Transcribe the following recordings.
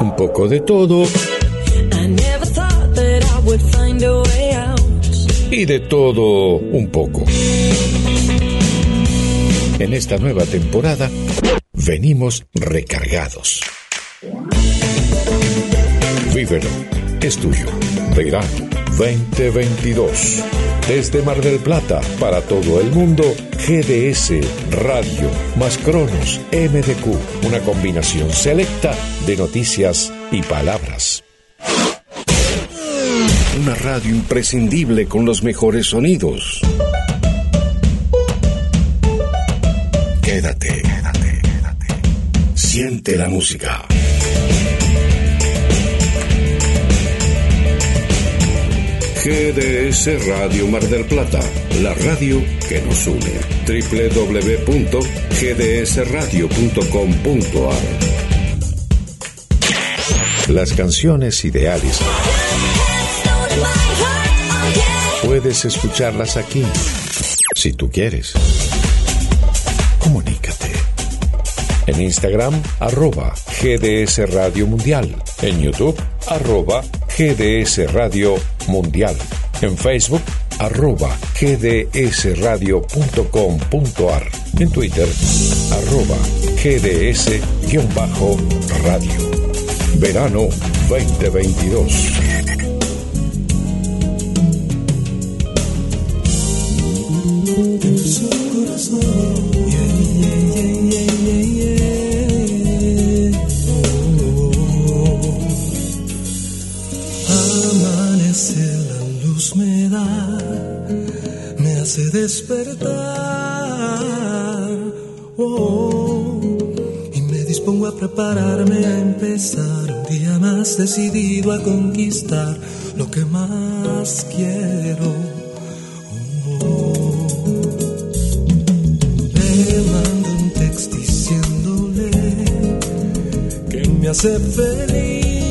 Un poco de todo. Y de todo un poco. En esta nueva temporada venimos recargados. Vívelo, es tuyo. Verano 2022. Desde Mar del Plata para todo el mundo, GDS Radio más Cronos MDQ, una combinación selecta de noticias y palabras. Una radio imprescindible con los mejores sonidos. Quédate, quédate, quédate. Siente la música. GDS Radio Mar del Plata, la radio que nos une. www.gdsradio.com.ar Las canciones ideales. Puedes escucharlas aquí, si tú quieres. Comunícate. En Instagram, arroba GDS Radio Mundial. En YouTube, arroba GDS Radio Mundial. En Facebook, arroba gdsradio.com.ar. En Twitter, arroba gds-radio. Verano 2022. Despertar. Oh, y me dispongo a prepararme a empezar un día más decidido a conquistar lo que más quiero. Oh, mando un texto diciéndole que me hace feliz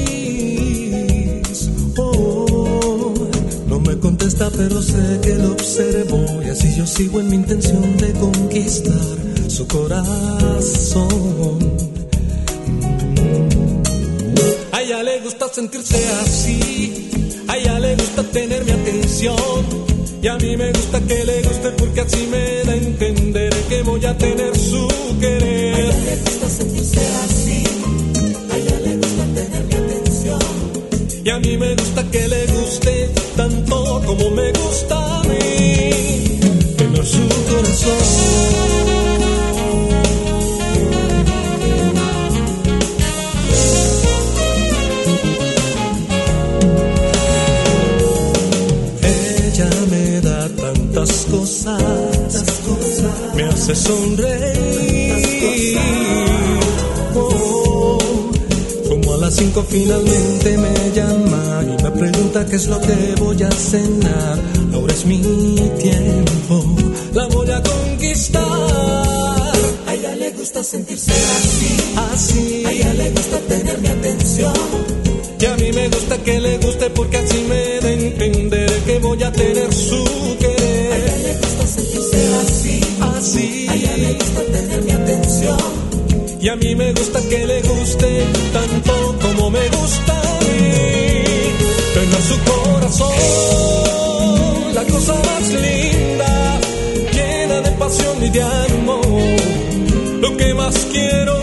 contesta, pero sé que lo observo y así yo sigo en mi intención de conquistar su corazón. A ella le gusta sentirse así, a ella le gusta tener mi atención y a mí me gusta finalmente me llama y me pregunta qué es lo que voy a cenar. Ahora es mi tiempo, la voy a conquistar. A ella le gusta sentirse así, así. A ella le gusta tener mi atención. Y a mí me gusta que le guste porque así la cosa más linda, llena de pasión y de amor. Lo que más quiero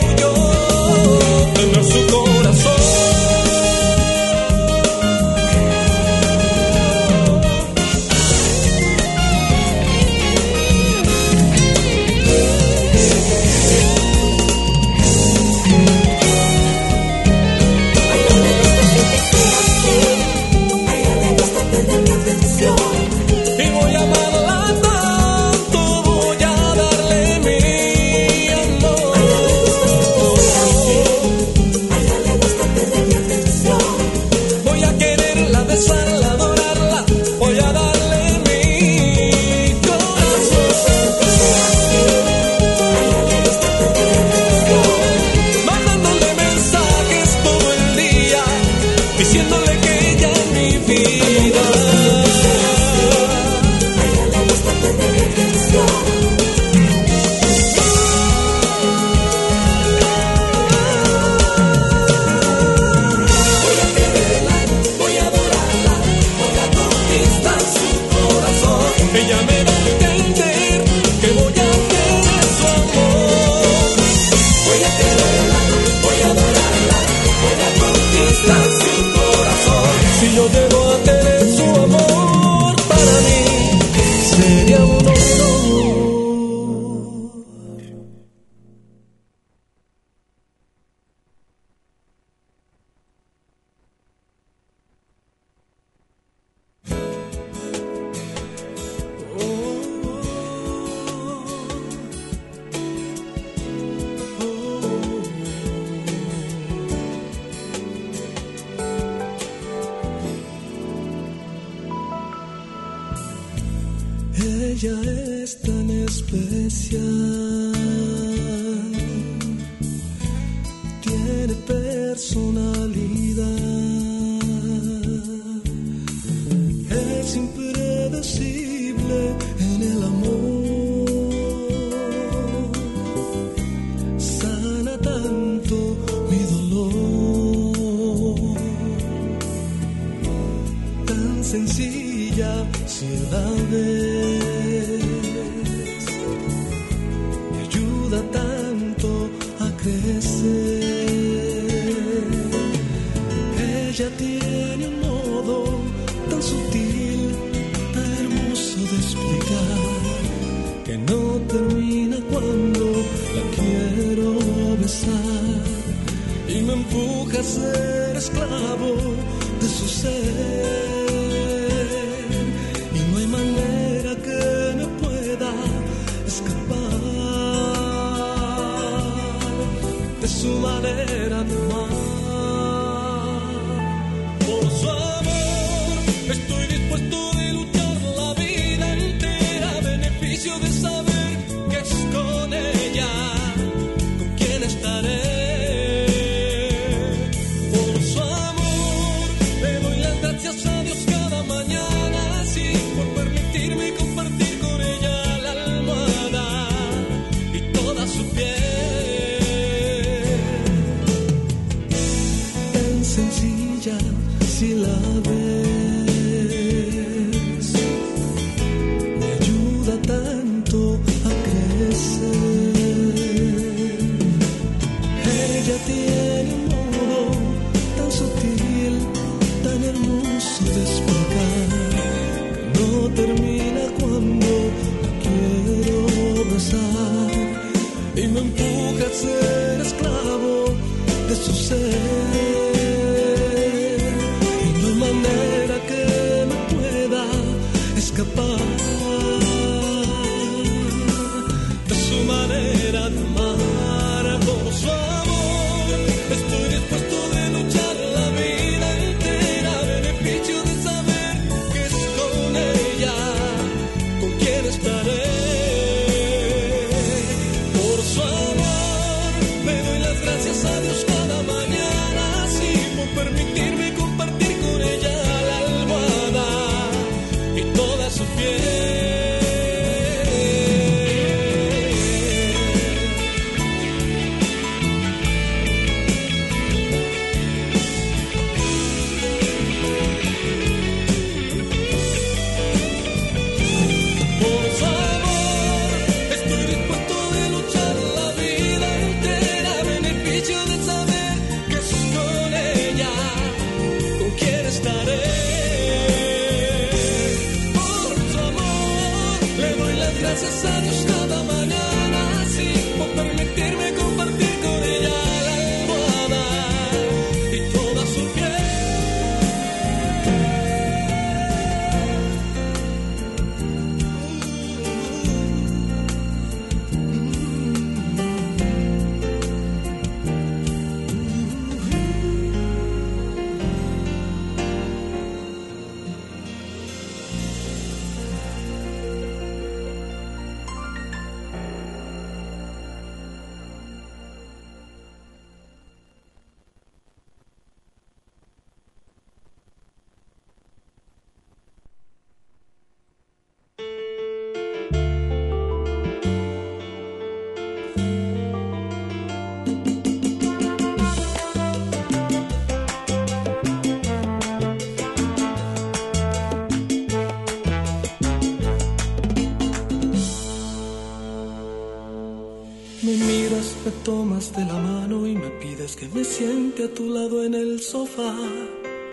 de la mano y me pides que me siente a tu lado en el sofá,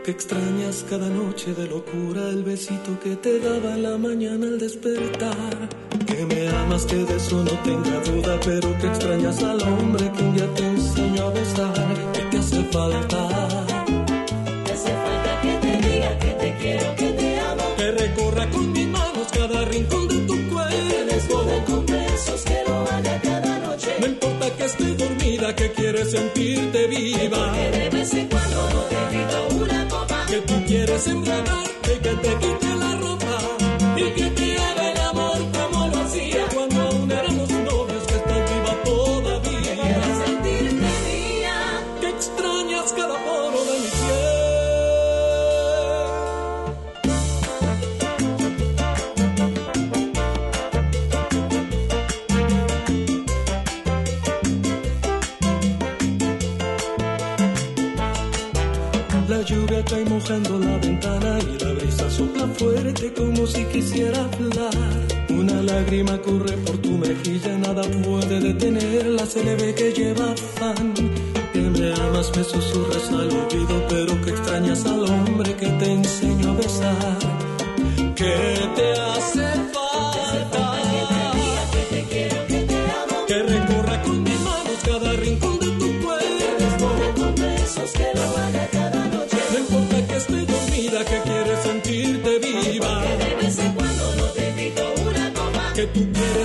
que extrañas cada noche de locura el besito que te daba en la mañana al despertar. Que me amas, que de eso no tenga duda, pero que extrañas al hombre que un día te enseñó a besar. Que te hace falta. Te hace falta que te diga que te quiero, que te amo. Que recorra con mis manos cada rincón de tu cuerpo. Que desborde con besos, que lo haga cada noche. No importa que esté dormida, que quieres sentirte viva. Que de vez en cuando no te grito una copa. Que tú quieres embriagarte y que te quite mojando la ventana y la brisa sopla fuerte como si quisiera hablar. Una lágrima corre por tu mejilla, nada puede detenerla, se le ve que lleva afán. Que me amas, me susurras al oído, pero que extrañas al hombre que te enseñó a besar. Que te hace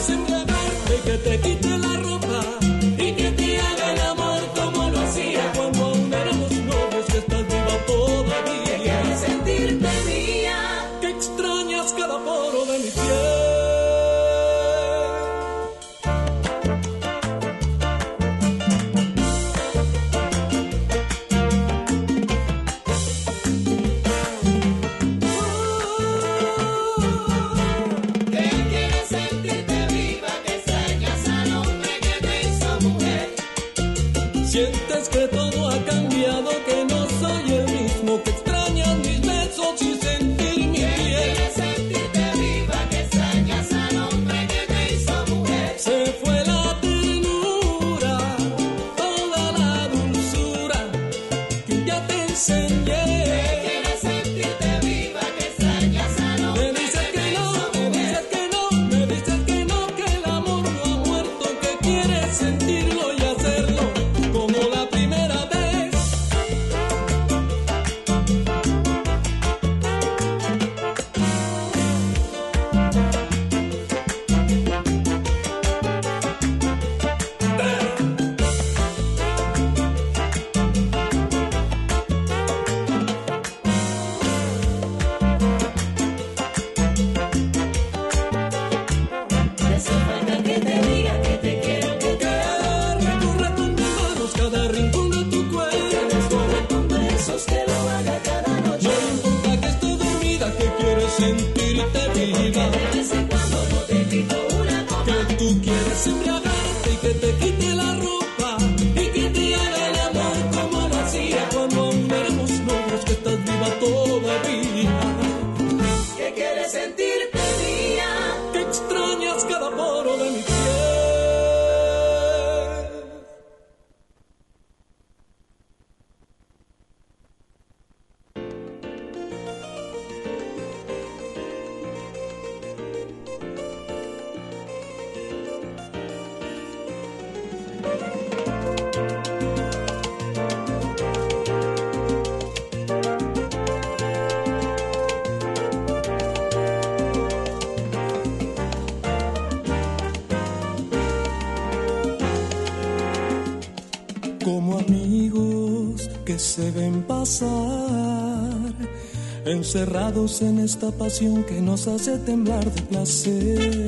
tú quieres encerrados en esta pasión que nos hace temblar de placer,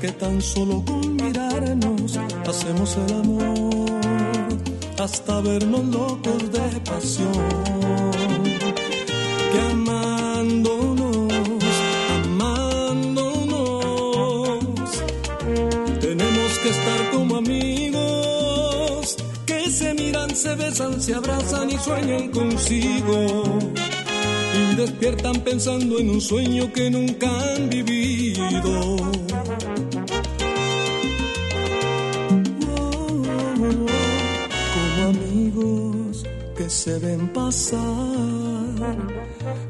que tan solo con mirarnos hacemos el amor, hasta vernos locos de pasión, que amándonos, amándonos, tenemos que estar como amigos que se miran, se besan, se abrazan y sueñan consigo. Despiertan pensando en un sueño que nunca han vivido. Como amigos que se ven pasar,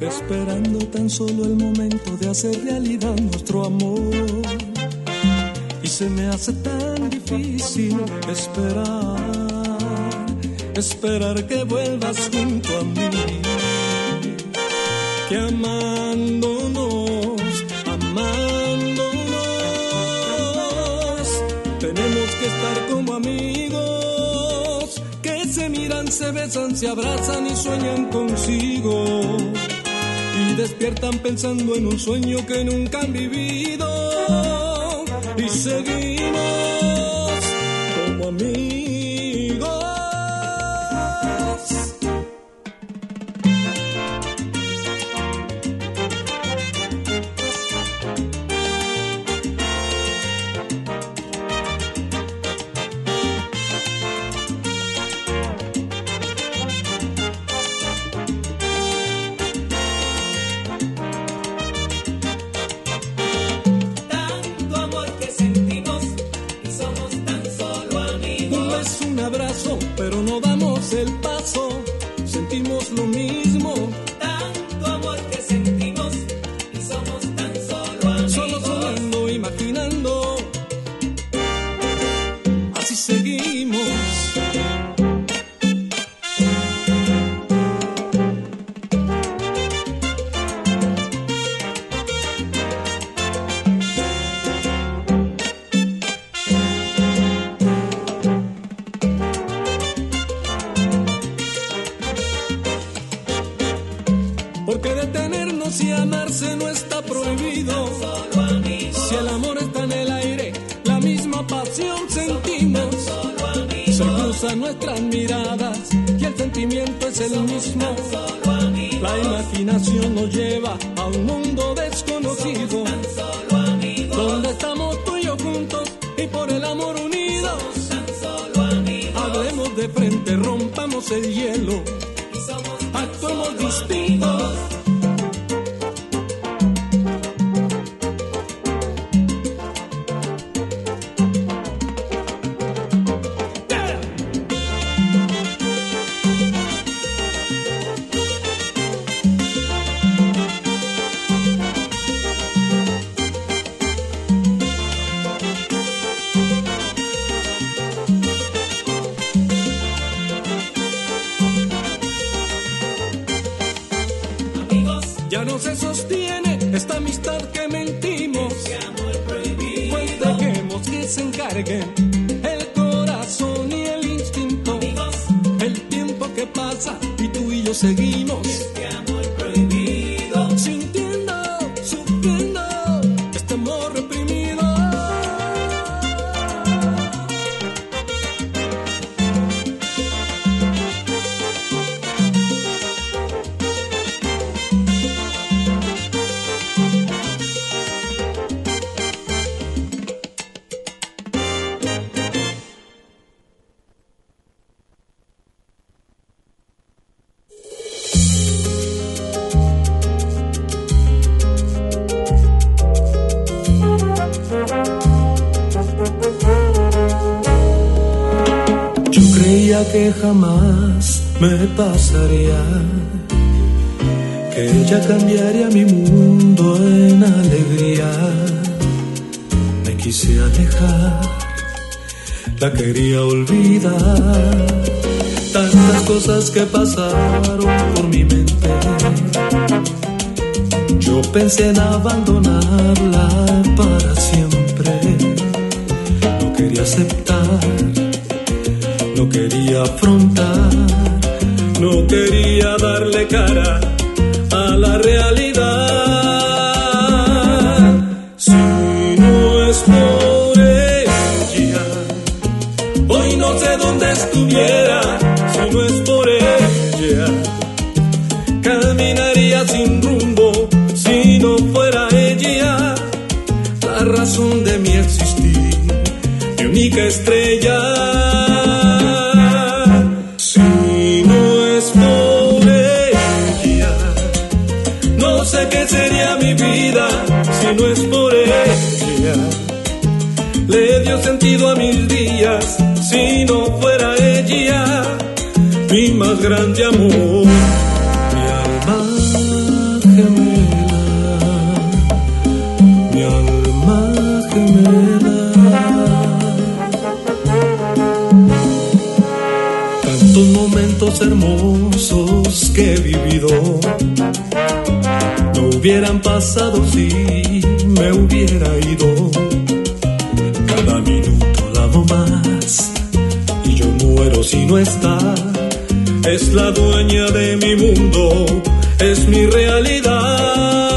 esperando tan solo el momento de hacer realidad nuestro amor. Y se me hace tan difícil esperar, esperar que vuelvas junto a mí, que amándonos, amándonos, tenemos que estar como amigos, que se miran, se besan, se abrazan y sueñan consigo. Y despiertan pensando en un sueño que nunca han vivido. Y seguimos Ya no se sostiene esta amistad que mentimos. Pues dejemos que se encarguen el corazón y el instinto. El tiempo que pasa y tú y yo seguimos. Cambiaría mi mundo en alegría. Me quise alejar, la quería olvidar. Tantas cosas que pasaron por mi mente. Yo pensé en abandonarla para siempre. No quería aceptar no quería afrontar, sentido a mis días si no fuera ella mi más grande amor, mi alma gemela, mi alma gemela. Tantos momentos hermosos que he vivido no hubieran pasado si me hubiera ido Es la dueña de mi mundo, es mi realidad.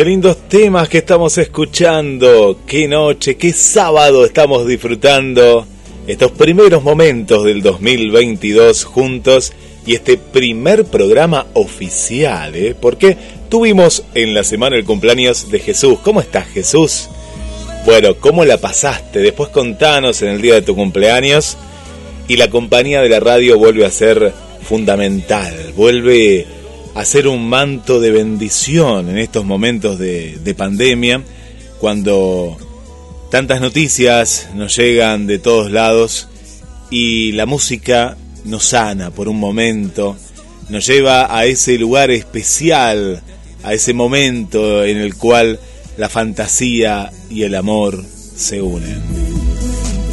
Qué lindos temas que estamos escuchando. Qué noche, qué sábado estamos disfrutando estos primeros momentos del 2022 juntos y este primer programa oficial, ¿eh? Porque tuvimos en la semana el cumpleaños de Jesús. ¿Cómo estás, Jesús? Bueno, ¿cómo la pasaste? Después contanos en el día de tu cumpleaños y la compañía de la radio vuelve a ser fundamental, vuelve a ser un manto de bendición en estos momentos de, de pandemia, cuando tantas noticias nos llegan de todos lados y la música nos sana por un momento, nos lleva a ese lugar especial, a ese momento en el cual la fantasía y el amor se unen.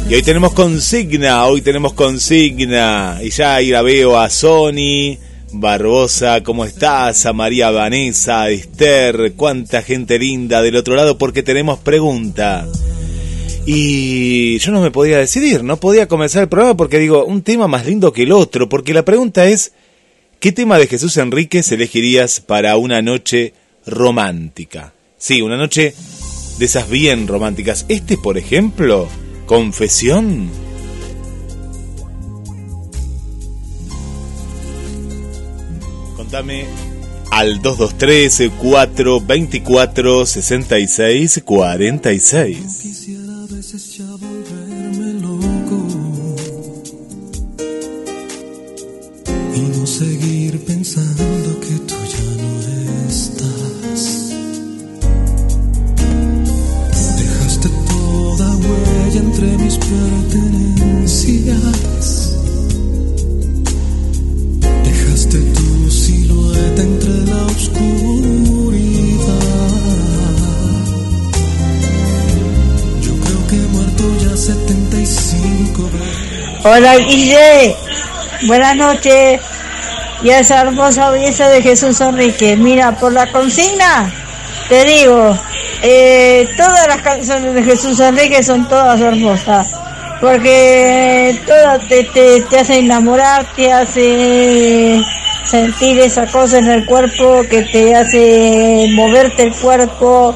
Y hoy tenemos consigna, hoy tenemos consigna. Y ya ahí la veo a Sony, Barbosa, ¿cómo estás? A María Vanessa, a Esther, cuánta gente linda del otro lado porque tenemos pregunta. Y yo no me podía decidir, no podía comenzar el programa porque digo, un tema más lindo que el otro, porque la pregunta es, ¿qué tema de Jesús Enríquez elegirías para una noche romántica? Sí, una noche de esas bien románticas. Este, por ejemplo, Confesión. Contame al 223 424 66 46. Quisiera a veces ya volverme loco y no seguir pensando que tú ya no estás. Dejaste toda huella entre mis pertenencias. Hola Guille, buenas noches. Y esa hermosa belleza de Jesús Enrique. Mira, por la consigna, te digo, eh, todas las canciones de Jesús Enrique son todas hermosas. Porque todas te, te, te hacen enamorar, te hace sentir esa cosa en el cuerpo que te hace moverte el cuerpo,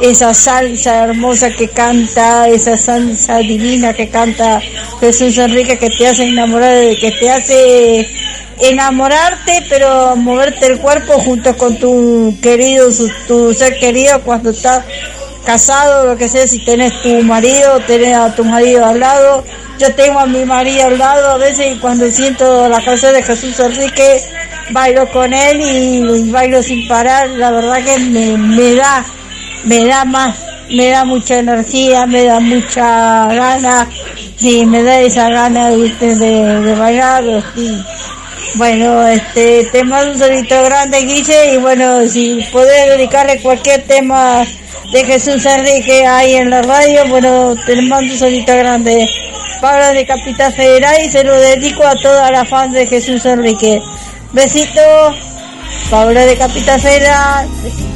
esa salsa hermosa que canta, esa salsa divina que canta Jesús Enrique que te hace enamorar, que te hace enamorarte, pero moverte el cuerpo junto con tu querido, tu ser querido cuando estás casado, lo que sea, si tenés tu marido, tenés a tu marido al lado. Yo tengo a mi marido al lado a veces y cuando siento la canción de Jesús Enrique, bailo con él y, bailo sin parar. La verdad que me, me da, me da más, me da mucha energía, me da mucha gana, sí, me da esa gana de, de, de bailar, sí. Bueno, este, te mando un solito grande, Guille, y bueno, si podés dedicarle cualquier tema de Jesús Enrique ahí en la radio, bueno, te mando un solito grande. Pablo de Capital Federal y se lo dedico a toda la fans de Jesús Enrique. Besito. Paula de Capitacera. Una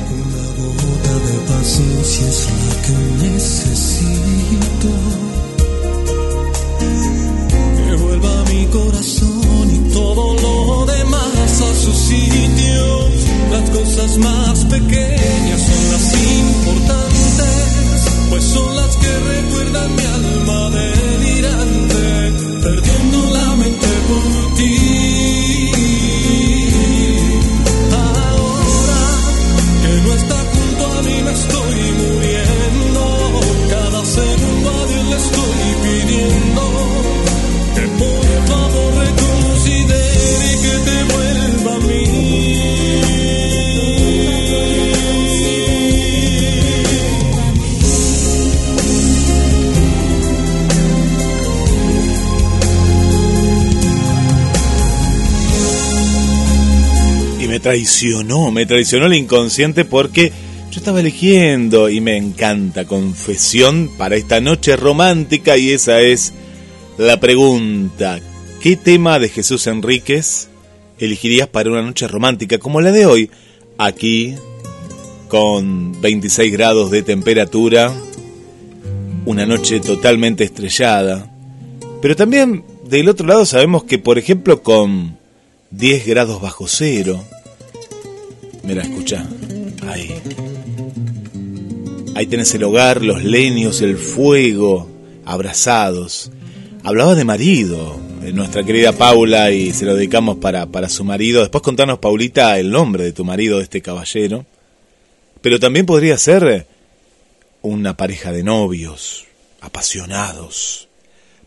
demás a su sitio. Las cosas más pequeñas son las importantes, pues son las que recuerdan mi alma traicionó, me traicionó el inconsciente porque yo estaba eligiendo y me encanta confesión para esta noche romántica y esa es la pregunta. ¿Qué tema de Jesús Enríquez elegirías para una noche romántica como la de hoy? Aquí, con 26 grados de temperatura, una noche totalmente estrellada. Pero también del otro lado sabemos que, por ejemplo, con 10 grados bajo cero. Mira, escucha. Ahí. Ahí tenés el hogar, los leños, el fuego, abrazados. Hablaba de marido, eh, nuestra querida Paula, y se lo dedicamos para, para su marido. Después contanos, Paulita, el nombre de tu marido, de este caballero. Pero también podría ser eh, una pareja de novios, apasionados.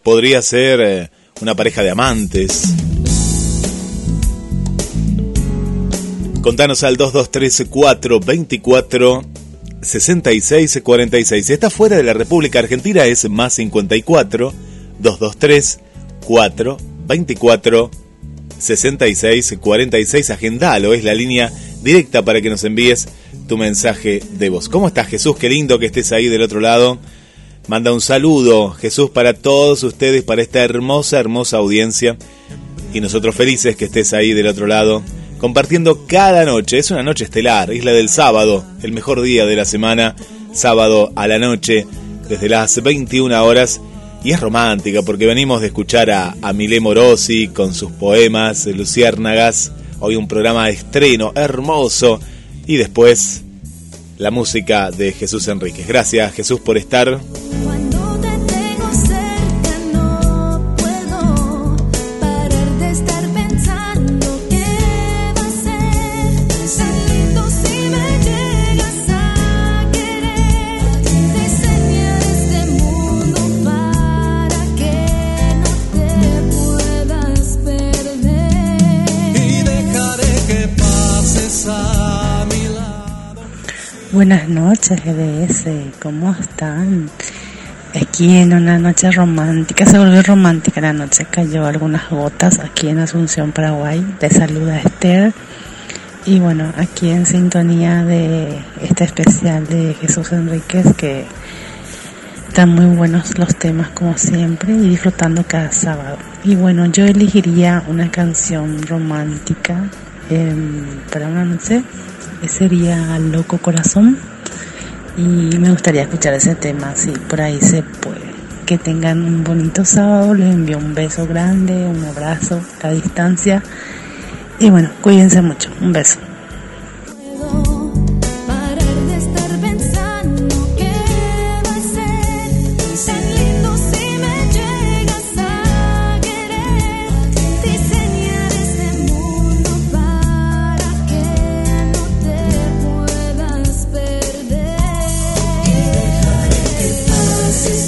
Podría ser eh, una pareja de amantes. Contanos al 223-424 6646. Si está fuera de la República Argentina es más 54 223 424 6646. Agendalo, es la línea directa para que nos envíes tu mensaje de voz. ¿Cómo estás Jesús? Qué lindo que estés ahí del otro lado. Manda un saludo, Jesús, para todos ustedes, para esta hermosa, hermosa audiencia. Y nosotros felices que estés ahí del otro lado, compartiendo cada noche. Es una noche estelar, es la del sábado, el mejor día de la semana, sábado a la noche, desde las 21 horas. Y es romántica porque venimos de escuchar a, a Milé Morosi con sus poemas, Luciérnagas. Hoy un programa de estreno hermoso. Y después la música de Jesús Enríquez. Gracias Jesús por estar. Buenas noches, GDS, ¿cómo están? Aquí en una noche romántica, se volvió romántica la noche, cayó algunas gotas aquí en Asunción, Paraguay. Te saluda Esther. Y bueno, aquí en sintonía de este especial de Jesús Enríquez, que están muy buenos los temas como siempre y disfrutando cada sábado. Y bueno, yo elegiría una canción romántica em, para una sería Loco Corazón. Y me gustaría escuchar ese tema, si por ahí se puede. Que tengan un bonito sábado, les envío un beso grande, un abrazo a distancia. Y bueno, cuídense mucho, un beso.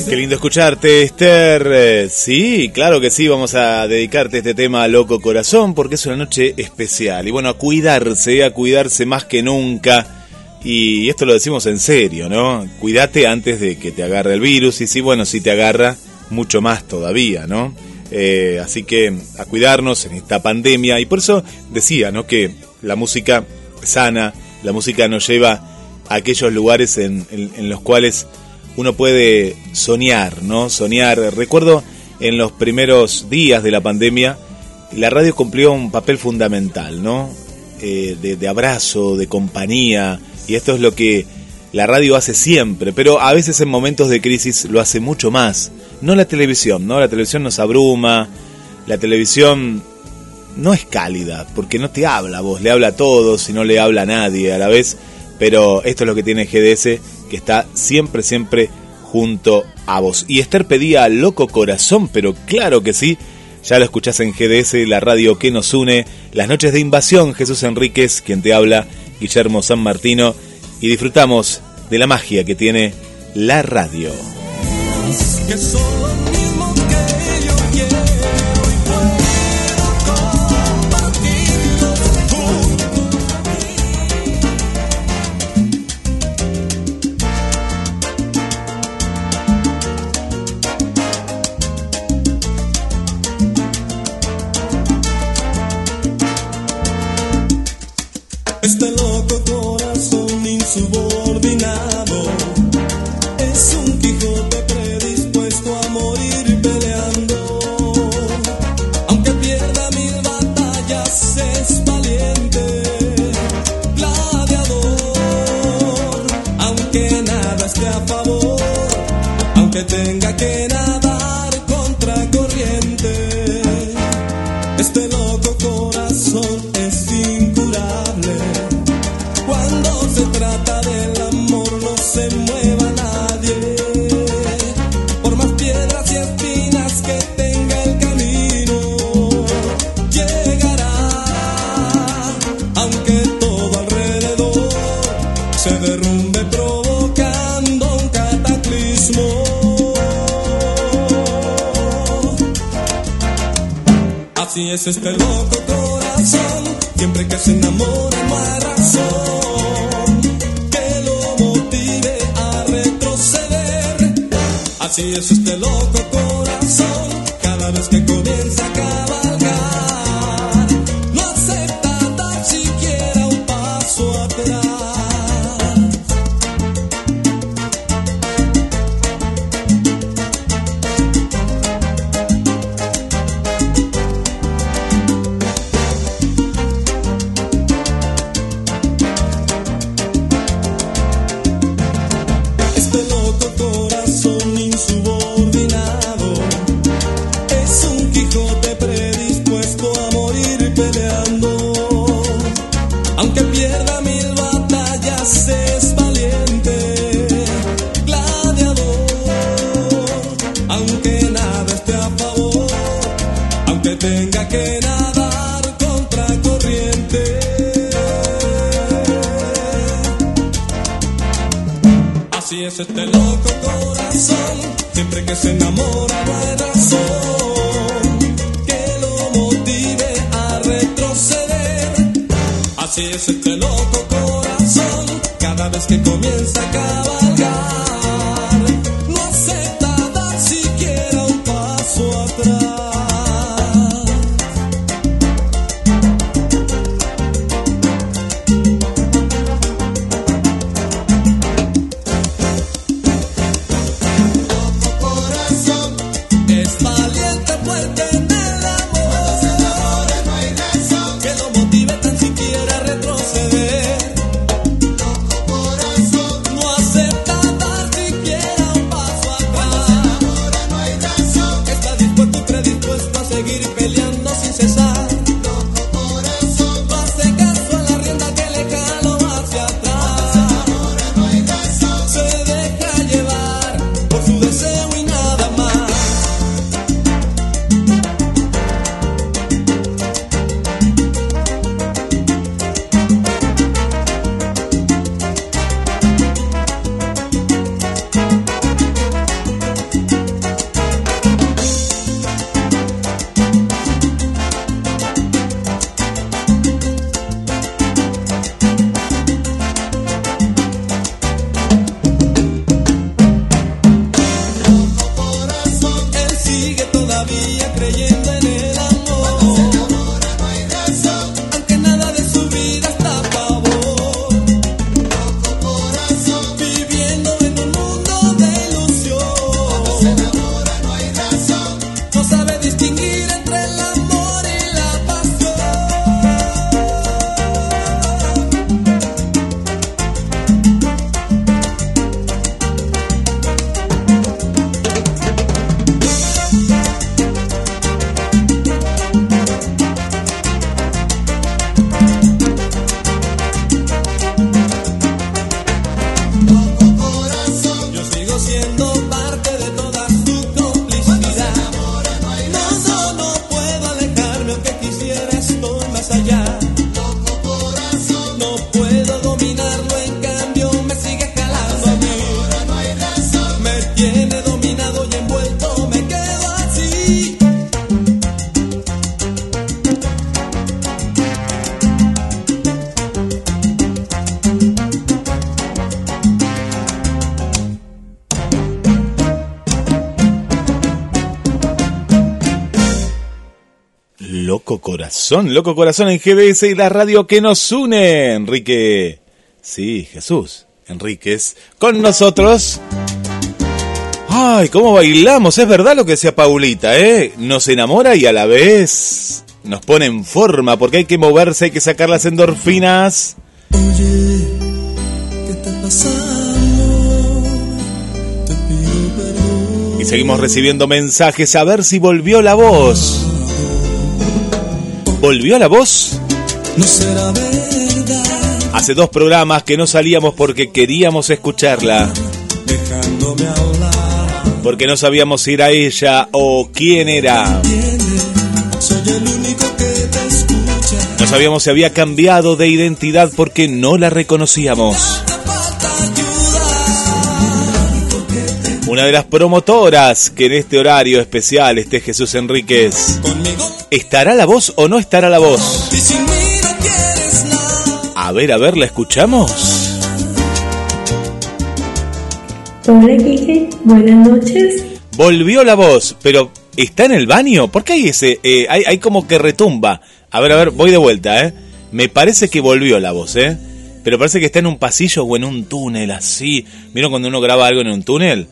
Qué lindo escucharte, Esther. Eh, Sí, claro que sí, vamos a dedicarte este tema a Loco Corazón porque es una noche especial. Y bueno, a cuidarse, a cuidarse más que nunca. Y esto lo decimos en serio, ¿no? Cuídate antes de que te agarre el virus. Y sí, bueno, si te agarra, mucho más todavía, ¿no? Eh, así que a cuidarnos en esta pandemia. Y por eso decía, ¿no? Que la música sana, la música nos lleva a aquellos lugares en, los cuales uno puede soñar, ¿no? Soñar. Recuerdo en los primeros días de la pandemia la radio cumplió un papel fundamental, ¿no? Eh, de, de abrazo, de compañía, y esto es lo que la radio hace siempre, pero a veces en momentos de crisis lo hace mucho más. No la televisión, ¿no? La televisión nos abruma, la televisión no es cálida, porque no te habla a vos, le habla a todos y no le habla a nadie a la vez, pero esto es lo que tiene GDS, que está siempre, siempre junto a vos. Y Esther pedía Loco Corazón, pero claro que sí, ya lo escuchás en GDS, la radio que nos une, las noches de invasión, Jesús Enríquez, quien te habla, Guillermo San Martino, y disfrutamos de la magia que tiene la radio. Que se enamora hay razón que lo motive a retroceder. Así es este loco corazón, cada vez que comienza a cabalgar, Loco Corazón, Loco Corazón en GDS y la radio que nos une, Enrique. Sí, Jesús, Enríquez, con nosotros. Ay, cómo bailamos, es verdad lo que decía Paulita, ¿eh? Nos enamora y a la vez nos pone en forma porque hay que moverse, hay que sacar las endorfinas. Oye, ¿qué está pasando? Te pido perdón. Y seguimos recibiendo mensajes a ver si volvió la voz. ¿Volvió la voz? No será verdad, Hace dos programas que no salíamos porque queríamos escucharla. dejándome hablar. Porque no sabíamos si era ella o quién era. Entiende, soy el único que te escucha. No sabíamos si había cambiado de identidad porque no la reconocíamos. Una de las promotoras que en este horario especial esté Jesús Enríquez. ¿Estará la voz o no estará la voz? A ver, a ver, ¿la escuchamos? Hola Kike, buenas noches. Volvió la voz, pero ¿está en el baño? ¿Por qué hay ese? eh, hay, hay como que retumba. A ver, a ver, voy de vuelta, ¿eh? Me parece que volvió la voz, ¿eh? Pero parece que está en un pasillo o en un túnel, así. ¿Vieron cuando uno graba algo en un túnel?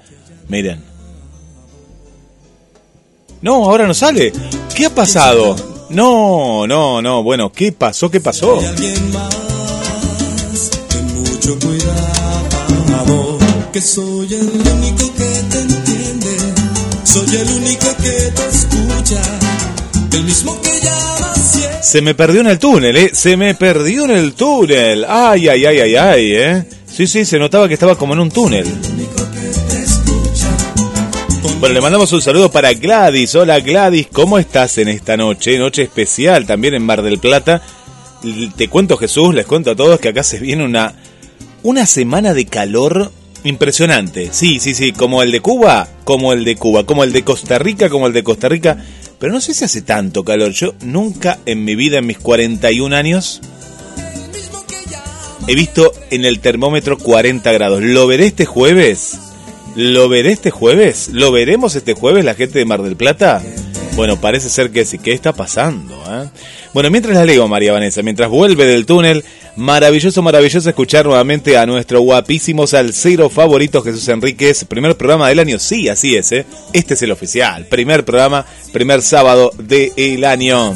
Miren. No, ahora no sale. ¿Qué ha pasado? No, no, no. Bueno, ¿qué pasó? ¿Qué pasó? Que soy el único que te entiende, soy el único que te escucha, el mismo que llama siempre. Se me perdió en el túnel, ¿eh? Se me perdió en el túnel. Ay, ay, ay, ay, ay, ¿eh? Sí, sí, se notaba que estaba como en un túnel. Bueno, le mandamos un saludo para Gladys. Hola Gladys, ¿cómo estás en esta noche? Noche especial también en Mar del Plata. Te cuento Jesús, les cuento a todos que acá se viene una, una semana de calor impresionante. Sí, sí, sí, como el de Cuba, como el de Cuba, como el de Costa Rica, como el de Costa Rica. Pero no sé si hace tanto calor. Yo nunca en mi vida, en mis 41 años, he visto en el termómetro 40 grados. ¿Lo veré este jueves? ¿Lo veré este jueves? ¿Lo veremos este jueves la gente de Mar del Plata? Bueno, parece ser que sí. ¿Qué está pasando? eh? Bueno, mientras la leo, María Vanessa, mientras vuelve del túnel, maravilloso, maravilloso escuchar nuevamente a nuestro guapísimo salsero favorito Jesús Enríquez. Primer programa del año, sí, así es, ¿eh? Este es el oficial. Primer programa, primer sábado del año.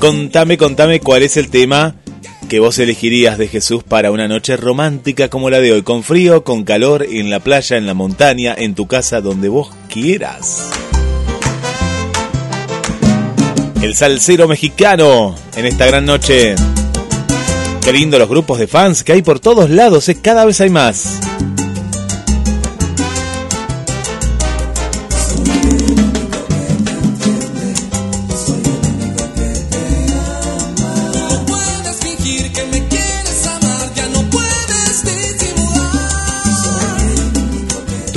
Contame, contame cuál es el tema que vos elegirías de Jesús para una noche romántica como la de hoy, con frío, con calor, en la playa, en la montaña, en tu casa, donde vos quieras. El salsero mexicano en esta gran noche. Qué lindo los grupos de fans que hay por todos lados, ¿eh? cada vez hay más.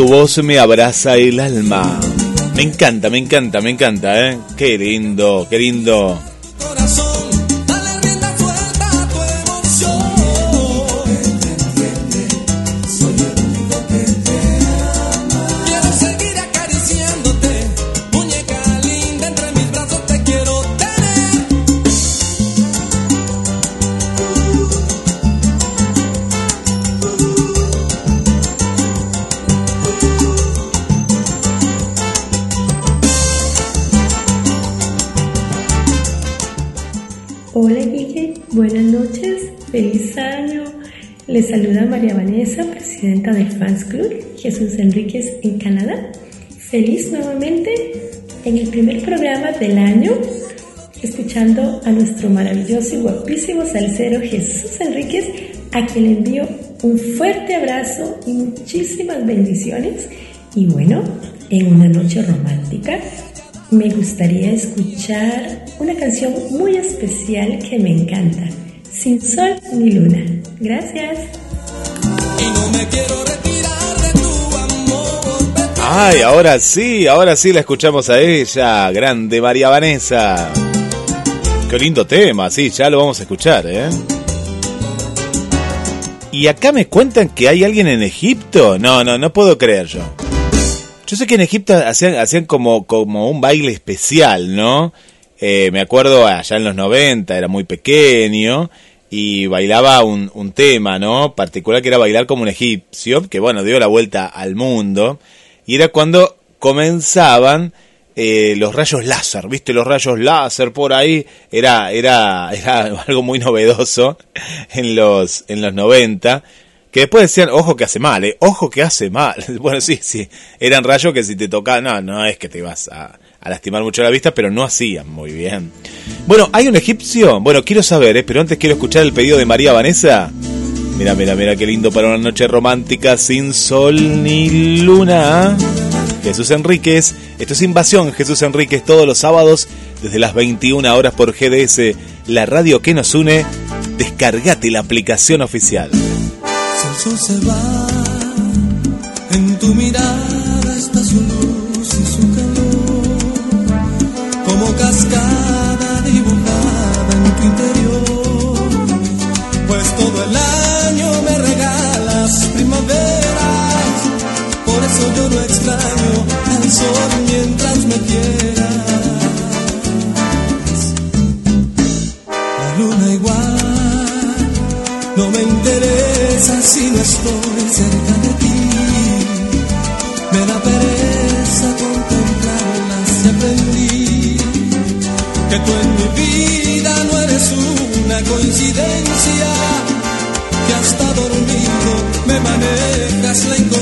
Tu voz me abraza el alma. Me encanta, me encanta, me encanta, ¿eh? Qué lindo, qué lindo. Les saluda María Vanessa, presidenta del Fans Club Jesús Enríquez en Canadá. Feliz nuevamente en el primer programa del año, escuchando a nuestro maravilloso y guapísimo salsero Jesús Enríquez, a quien le envío un fuerte abrazo y muchísimas bendiciones. Y bueno, en una noche romántica, me gustaría escuchar una canción muy especial que me encanta, Sin Sol ni Luna. Gracias. Ay, ahora sí, ahora sí la escuchamos a ella, grande María Vanessa. Qué lindo tema, sí, ya lo vamos a escuchar, ¿eh? Y acá me cuentan que hay alguien en Egipto. No, no, no puedo creer yo. Yo sé que en Egipto hacían, hacían como, como un baile especial, ¿no? Eh, me acuerdo allá en los 90, era muy pequeño y bailaba un, un tema, ¿no? Particular que era bailar como un egipcio, que bueno, dio la vuelta al mundo. Y era cuando comenzaban eh, los rayos láser, ¿viste? Los rayos láser por ahí. Era, era, era algo muy novedoso en los, en los 90. Que después decían, ojo que hace mal, ¿eh? Ojo que hace mal. Bueno, sí, sí. Eran rayos que si te tocaban, no, no es que te ibas a, a lastimar mucho la vista, pero no hacían muy bien. Bueno, ¿hay un egipcio? Bueno, quiero saber, ¿eh? pero antes quiero escuchar el pedido de María Vanessa. Mira, mira, mira qué lindo para una noche romántica sin sol ni luna. Jesús Enríquez, esto es Invasión Jesús Enríquez todos los sábados desde las 21 horas por GDS, la radio que nos une. Descargate la aplicación oficial. Si se va, en tu mirada quieras. La luna igual no me interesa si no estoy cerca de ti. Me da pereza contemplarlas y aprendí que tú en mi vida no eres una coincidencia. Que hasta dormido me manejas la inconsciencia.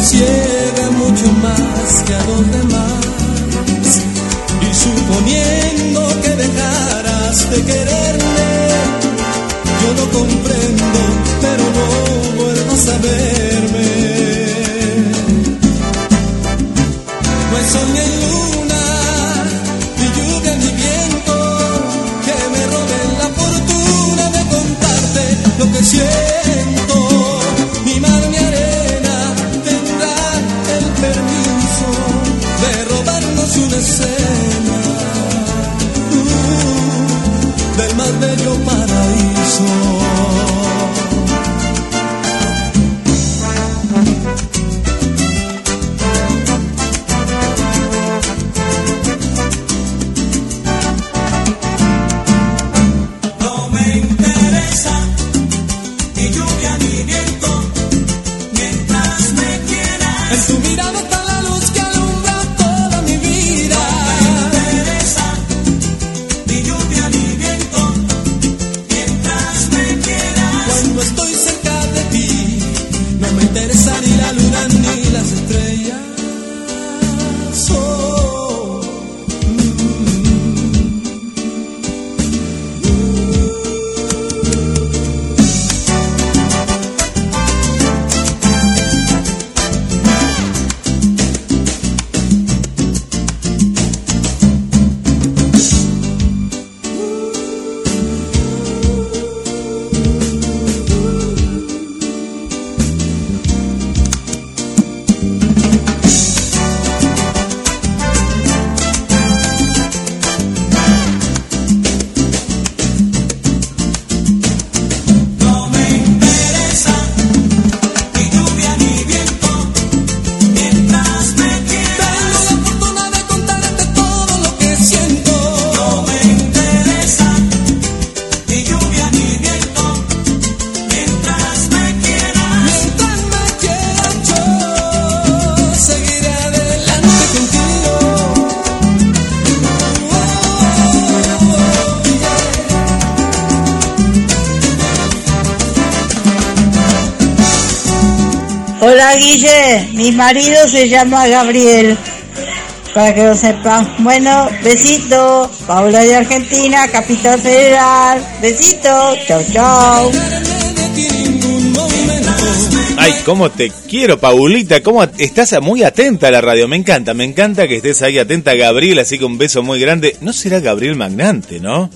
Ciega mucho más que a los demás. Y suponiendo que dejaras de quererme, yo lo comprendo, pero no vuelvas a verme. Marido se llama Gabriel, para que lo sepan. Bueno, besito, Paula de Argentina, Capital Federal, besito, chau chau. Ay, cómo te quiero, Paulita. Cómo estás muy atenta a la radio. Me encanta, me encanta que estés ahí atenta, Gabriel. Así que un beso muy grande. No será Gabriel Magnante, ¿no?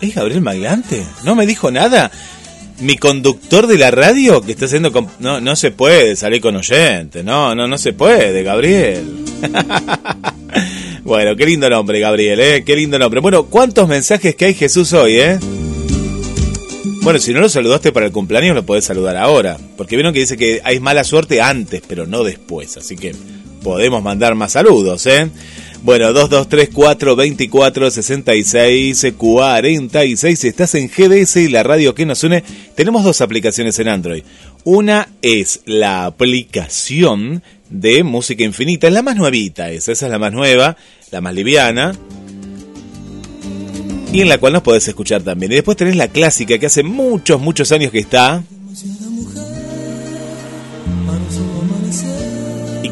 ¿Es Gabriel Magnante? ¿No me dijo nada? Mi conductor de la radio que está haciendo... No, no se puede salir con oyente. No, no, no se puede, Gabriel. bueno, qué lindo nombre, Gabriel, ¿eh? Qué lindo nombre. Bueno, ¿cuántos mensajes que hay Jesús hoy, eh? Bueno, si no lo saludaste para el cumpleaños, lo podés saludar ahora. Porque vieron que dice que hay mala suerte antes, pero no después. Así que podemos mandar más saludos, ¿eh? Bueno, 2234 24 66 46. Estás en GDS y la radio que nos une. Tenemos dos aplicaciones en Android. Una es la aplicación de Música Infinita. Es la más nuevita esa. Esa es la más nueva, la más liviana y en la cual nos podés escuchar también. Y después tenés la clásica que hace muchos, muchos años que está.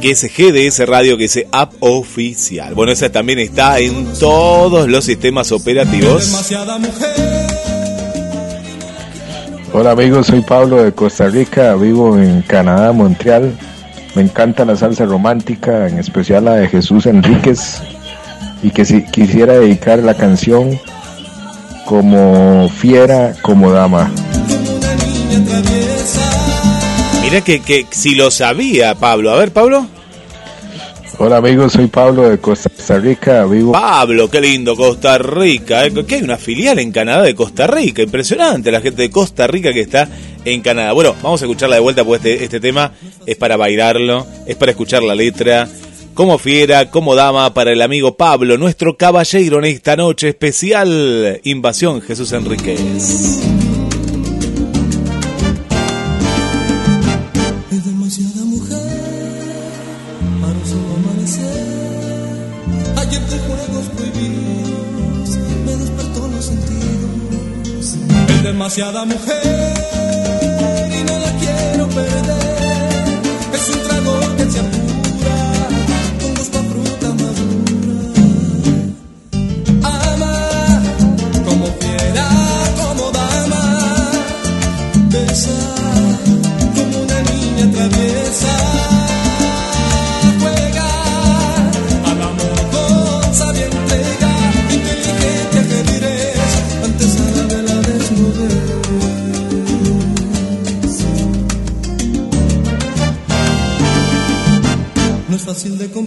Que es GDS Radio, que dice App Oficial. Bueno, esa también está en todos los sistemas operativos. Demasiada mujer. Hola amigos, soy Pablo de Costa Rica, vivo en Canadá, Montreal. Me encanta la salsa romántica, en especial la de Jesús Enríquez. Y que si quisiera dedicar la canción como fiera, como dama. Mira que, que si lo sabía Pablo. A ver, Pablo. Hola amigos, soy Pablo de Costa Rica, vivo... Pablo, qué lindo, Costa Rica. ¿eh? Que hay una filial en Canadá de Costa Rica. Impresionante la gente de Costa Rica que está en Canadá. Bueno, vamos a escucharla de vuelta porque este, este tema es para bailarlo, es para escuchar la letra. Como fiera, como dama para el amigo Pablo, nuestro caballero en esta noche especial. Invasión Jesús Enríquez. Demasiada mujer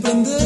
comprender,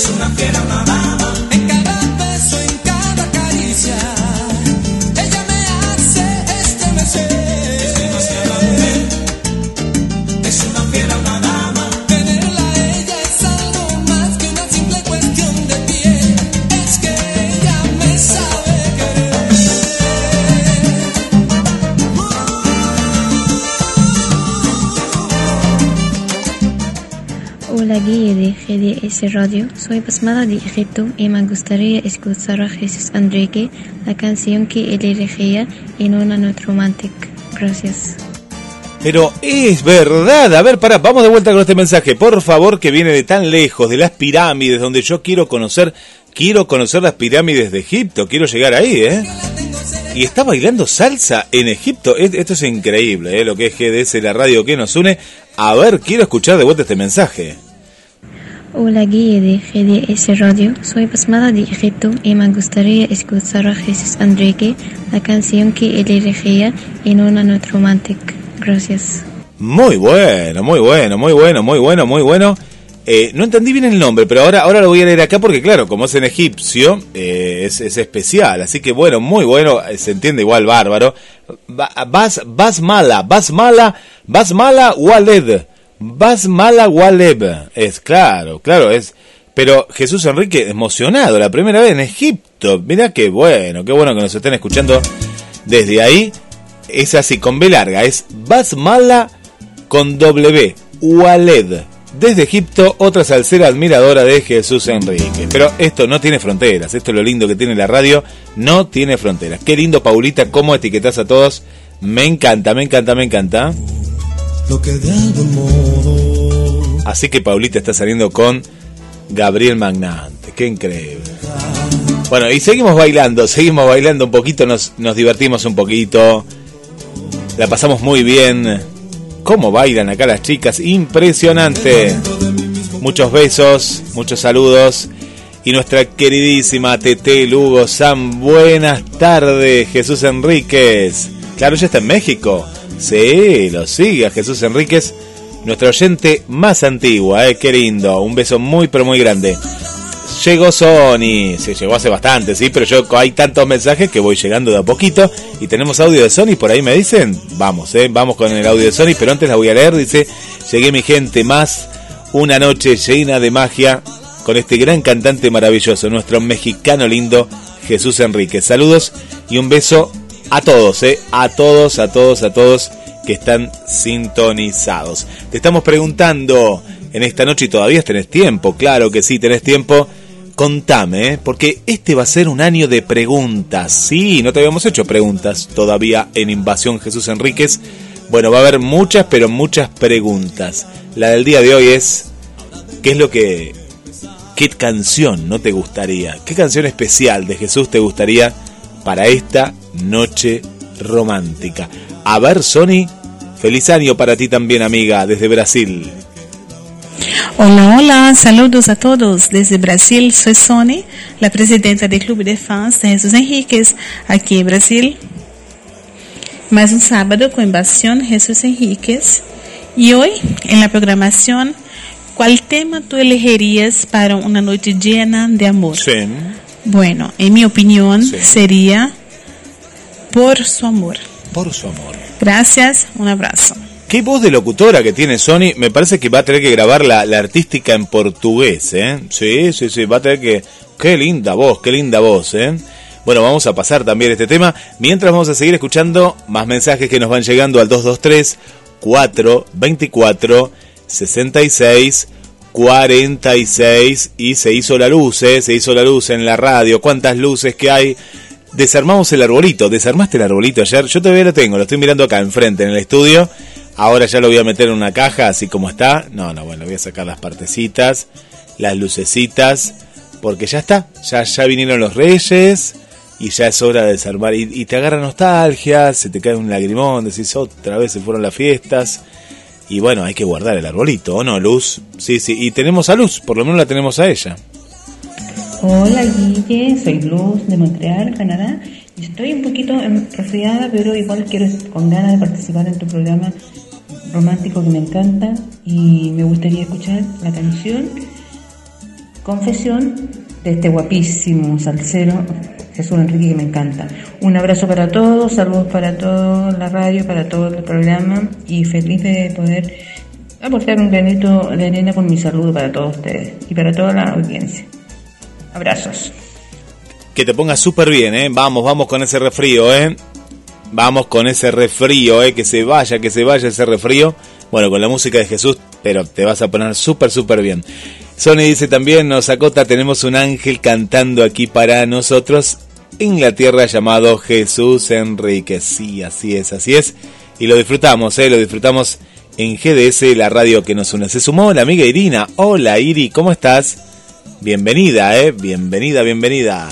es una fiera, mamá. Guía de GDS Radio, soy Basmada de Egipto y me gustaría escuchar a Jesús Enrique, la canción que él elegía en una noche romántica. Gracias. Pero es verdad. A ver, pará, vamos de vuelta con este mensaje. Por favor, que viene de tan lejos, de las pirámides, donde yo quiero conocer, quiero conocer las pirámides de Egipto, quiero llegar ahí, ¿eh? Y está bailando salsa en Egipto. Es- Esto es increíble, ¿eh? Lo que es GDS, la radio que nos une. A ver, quiero escuchar de vuelta este mensaje. Hola guía de GDS Radio, soy Basmada de Egipto y me gustaría escuchar a Jesús Enrique, la canción que él elegía en una noche romántica. Gracias. Muy bueno, muy bueno, muy bueno, muy bueno, muy bueno. Eh, no entendí bien el nombre, pero ahora, ahora lo voy a leer acá porque, claro, como es en egipcio, eh, es, es especial. Así que, bueno, muy bueno, eh, se entiende igual bárbaro. Ba- Bas, Basmala, Basmala, Basmala Waled. Basmala Waleb. Es claro, claro, es. Pero Jesús Enrique, emocionado, la primera vez en Egipto. Mirá qué bueno, qué bueno que nos estén escuchando desde ahí. Es así, con B larga, es Basmala con W, Waled. Desde Egipto, otra salsera admiradora de Jesús Enrique. Pero esto no tiene fronteras, esto es lo lindo que tiene la radio, no tiene fronteras. Qué lindo, Paulita, cómo etiquetas a todos. Me encanta, me encanta, me encanta. Lo que Así que Paulita está saliendo con Gabriel Magnante, qué increíble. Bueno, y seguimos bailando, seguimos bailando un poquito, nos, nos divertimos un poquito, la pasamos muy bien. ¿Cómo bailan acá las chicas? Impresionante. Muchos besos, muchos saludos. Y nuestra queridísima Tete Lugo San, buenas tardes, Jesús Enríquez. Claro, ya está en México. Sí, lo sigue a Jesús Enríquez, nuestra oyente más antigua, eh, qué lindo. Un beso muy, pero muy grande. Llegó Sony, se llegó hace bastante, sí, pero yo hay tantos mensajes que voy llegando de a poquito y tenemos audio de Sony, por ahí me dicen, vamos, eh, vamos con el audio de Sony, pero antes la voy a leer, dice, llegué mi gente más, una noche llena de magia con este gran cantante maravilloso, nuestro mexicano lindo Jesús Enrique. Saludos y un beso a todos, eh, a todos, a todos, a todos que están sintonizados. Te estamos preguntando en esta noche y todavía tenés tiempo, claro que sí, tenés tiempo. Contame, ¿eh? porque este va a ser un año de preguntas. Sí, no te habíamos hecho preguntas todavía en Invasión Jesús Enríquez. Bueno, va a haber muchas, pero muchas preguntas. La del día de hoy es, ¿qué es lo que, qué canción no te gustaría? ¿Qué canción especial de Jesús te gustaría para esta noche romántica? A ver, Sony, feliz año para ti también, amiga, desde Brasil. Hola, hola, saludos a todos. Desde Brasil, soy Sony, la presidenta del Clube de Fans de Jesús Enríquez, aquí en Brasil. Mais un sábado con Invasión Jesús Enríquez. Y hoy, en la programación, ¿cuál tema tú elegirías para una noche llena de amor? Sí. Bueno, en mi opinión, Sí. sería Por su amor. Por su amor. Gracias, un abrazo. Qué voz de locutora que tiene Sony. Me parece que va a tener que grabar la, la artística en portugués, ¿eh? Sí, sí, sí. Va a tener que. Qué linda voz, qué linda voz, ¿eh? Bueno, vamos a pasar también este tema. Mientras vamos a seguir escuchando más mensajes que nos van llegando al 223 424 66 46 y se hizo la luz, ¿eh? Se hizo la luz en la radio. ¿Cuántas luces que hay? Desarmamos el arbolito. ¿Desarmaste el arbolito ayer? Yo todavía lo tengo, lo estoy mirando acá enfrente en el estudio. Ahora ya lo voy a meter en una caja así como está. No, no, bueno, voy a sacar las partecitas, las lucecitas, porque ya está. Ya, ya vinieron los reyes y ya es hora de desarmar. Y, te agarra nostalgia, se te cae un lagrimón, decís otra vez se fueron las fiestas. Y bueno, hay que guardar el arbolito, ¿o no, Luz? Sí, sí, y tenemos a Luz, por lo menos la tenemos a ella. Hola Guille, soy Luz de Montreal, Canadá. Estoy un poquito resfriada, pero igual quiero con ganas de participar en tu programa romántico que me encanta y me gustaría escuchar la canción Confesión de este guapísimo salsero Jesús Enrique que me encanta. Un abrazo para todos, saludos para toda la radio, para todo el programa y feliz de poder aportar un granito de arena con mi saludo para todos ustedes y para toda la audiencia. Abrazos. Que te pongas súper bien, ¿eh? Vamos, vamos con ese refrío, ¿eh? Vamos con ese refrío, ¿eh? Que se vaya, que se vaya ese refrío. Bueno, con la música de Jesús pero te vas a poner súper, súper bien. Sony dice también, nos acota, tenemos un ángel cantando aquí para nosotros en la tierra llamado Jesús Enrique. Sí, así es, así es. Y lo disfrutamos, ¿eh? Lo disfrutamos en GDS, la radio que nos une. Se sumó la amiga Irina. Hola Iri, ¿cómo estás? Bienvenida, ¿eh? Bienvenida, bienvenida.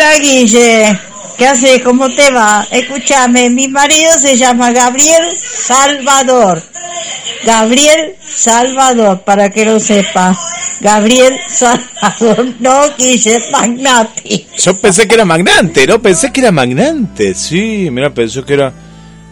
Hola Guille, ¿qué haces? ¿Cómo te va? Escúchame, mi marido se llama Gabriel Salvador. Gabriel Salvador, para que lo sepa. Gabriel Salvador, no Guille Magnati. Yo pensé que era magnante, ¿no? Pensé que era magnante, sí, mira, pensé que era